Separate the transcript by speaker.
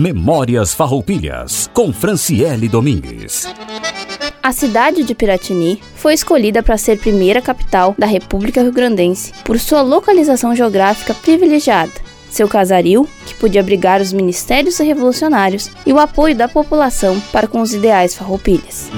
Speaker 1: Memórias Farroupilhas, com Franciele Domingues.
Speaker 2: A cidade de Piratini foi escolhida para ser primeira capital da República Rio-Grandense por sua localização geográfica privilegiada, seu casaril, que podia abrigar os ministérios revolucionários, e o apoio da população para com os ideais farroupilhas.